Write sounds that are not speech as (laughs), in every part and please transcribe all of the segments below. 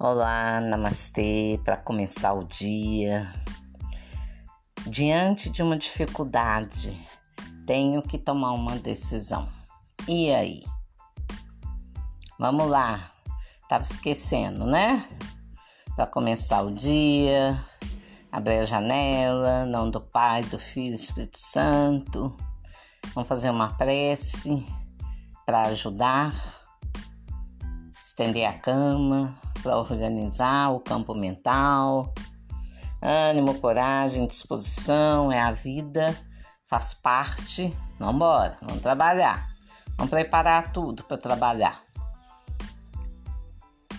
Olá, namastê, para começar o dia. Diante de uma dificuldade, tenho que tomar uma decisão. E aí? Vamos lá. Tava esquecendo, né? Para começar o dia, abrir a janela, não do Pai, do Filho, do Espírito Santo. Vamos fazer uma prece para ajudar, estender a cama para organizar o campo mental. Ânimo, coragem, disposição é a vida, faz parte. Vamos embora, vamos trabalhar. Vamos preparar tudo para trabalhar.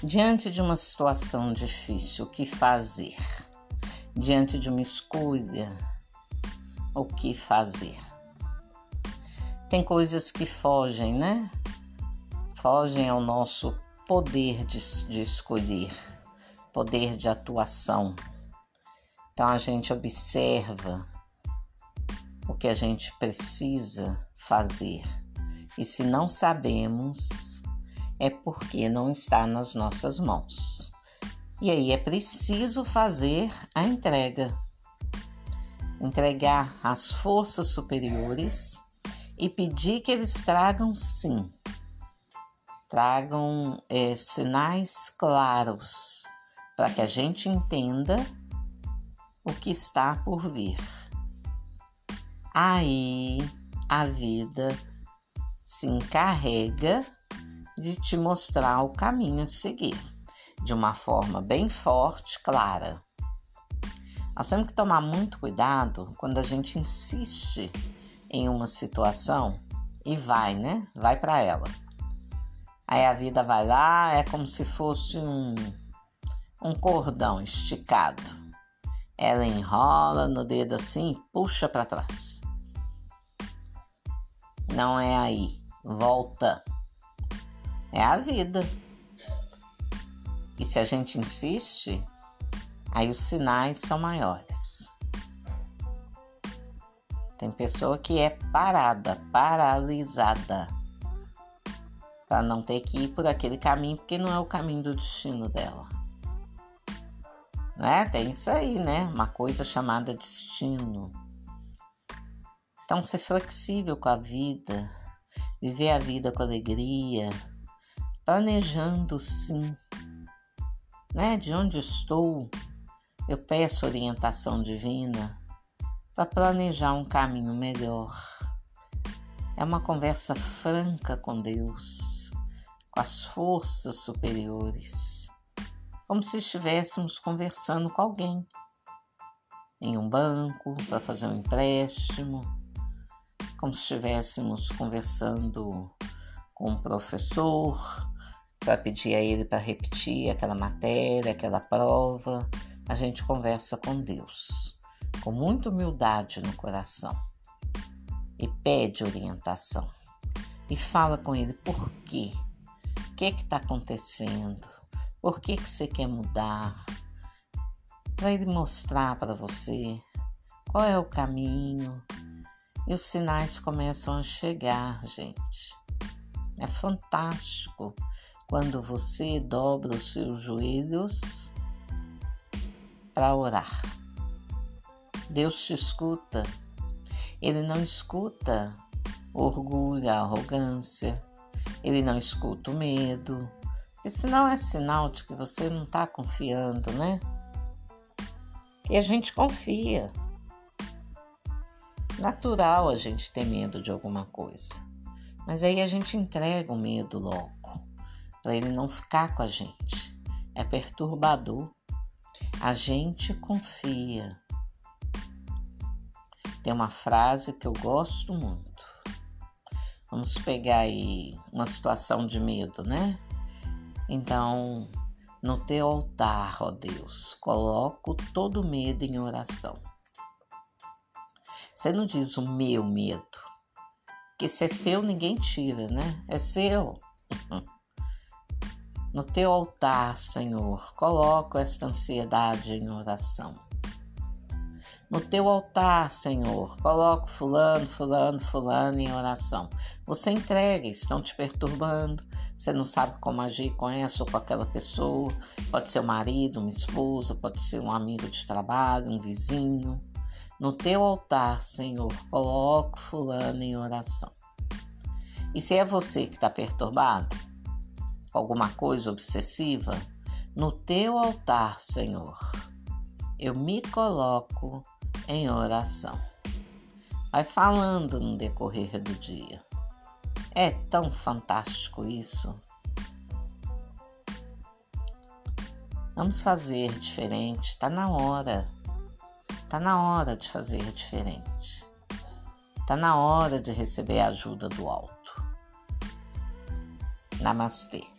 Diante de uma situação difícil, o que fazer? Diante de uma escolha, o que fazer? Tem coisas que fogem, né? Fogem ao nosso poder de, de escolher, poder de atuação. Então a gente observa o que a gente precisa fazer. E se não sabemos, é porque não está nas nossas mãos. E aí é preciso fazer a entrega. Entregar às forças superiores e pedir que eles tragam sim tragam é, sinais claros para que a gente entenda o que está por vir. Aí a vida se encarrega de te mostrar o caminho a seguir de uma forma bem forte, clara. Nós temos que tomar muito cuidado quando a gente insiste em uma situação e vai, né? Vai para ela. Aí a vida vai lá, é como se fosse um, um cordão esticado. Ela enrola no dedo assim puxa para trás. Não é aí, volta. É a vida. E se a gente insiste, aí os sinais são maiores. Tem pessoa que é parada, paralisada para não ter que ir por aquele caminho, porque não é o caminho do destino dela. Né? Tem isso aí, né? Uma coisa chamada destino. Então, ser flexível com a vida, viver a vida com alegria, planejando sim, né? De onde estou, eu peço orientação divina para planejar um caminho melhor. É uma conversa franca com Deus com as forças superiores, como se estivéssemos conversando com alguém. Em um banco para fazer um empréstimo, como se estivéssemos conversando com um professor para pedir a ele para repetir aquela matéria, aquela prova. A gente conversa com Deus com muita humildade no coração. E pede orientação. E fala com ele por quê que está acontecendo, por que, que você quer mudar, para ele mostrar para você qual é o caminho. E os sinais começam a chegar, gente. É fantástico quando você dobra os seus joelhos para orar. Deus te escuta. Ele não escuta orgulho, arrogância. Ele não escuta o medo, porque senão é sinal de que você não está confiando, né? E a gente confia. Natural a gente ter medo de alguma coisa. Mas aí a gente entrega o medo logo, para ele não ficar com a gente. É perturbador. A gente confia. Tem uma frase que eu gosto muito. Vamos pegar aí uma situação de medo, né? Então, no teu altar, ó Deus, coloco todo medo em oração. Você não diz o meu medo, que se é seu ninguém tira, né? É seu. (laughs) No teu altar, Senhor, coloco esta ansiedade em oração. No teu altar, Senhor, coloco fulano, fulano, fulano em oração. Você entrega, estão te perturbando. Você não sabe como agir com essa ou com aquela pessoa. Pode ser um marido, uma esposa, pode ser um amigo de trabalho, um vizinho. No teu altar, Senhor, coloco fulano em oração. E se é você que está perturbado, com alguma coisa obsessiva, no teu altar, Senhor, eu me coloco em oração. Vai falando no decorrer do dia. É tão fantástico isso. Vamos fazer diferente, tá na hora. Tá na hora de fazer diferente. Tá na hora de receber a ajuda do alto. Namastê.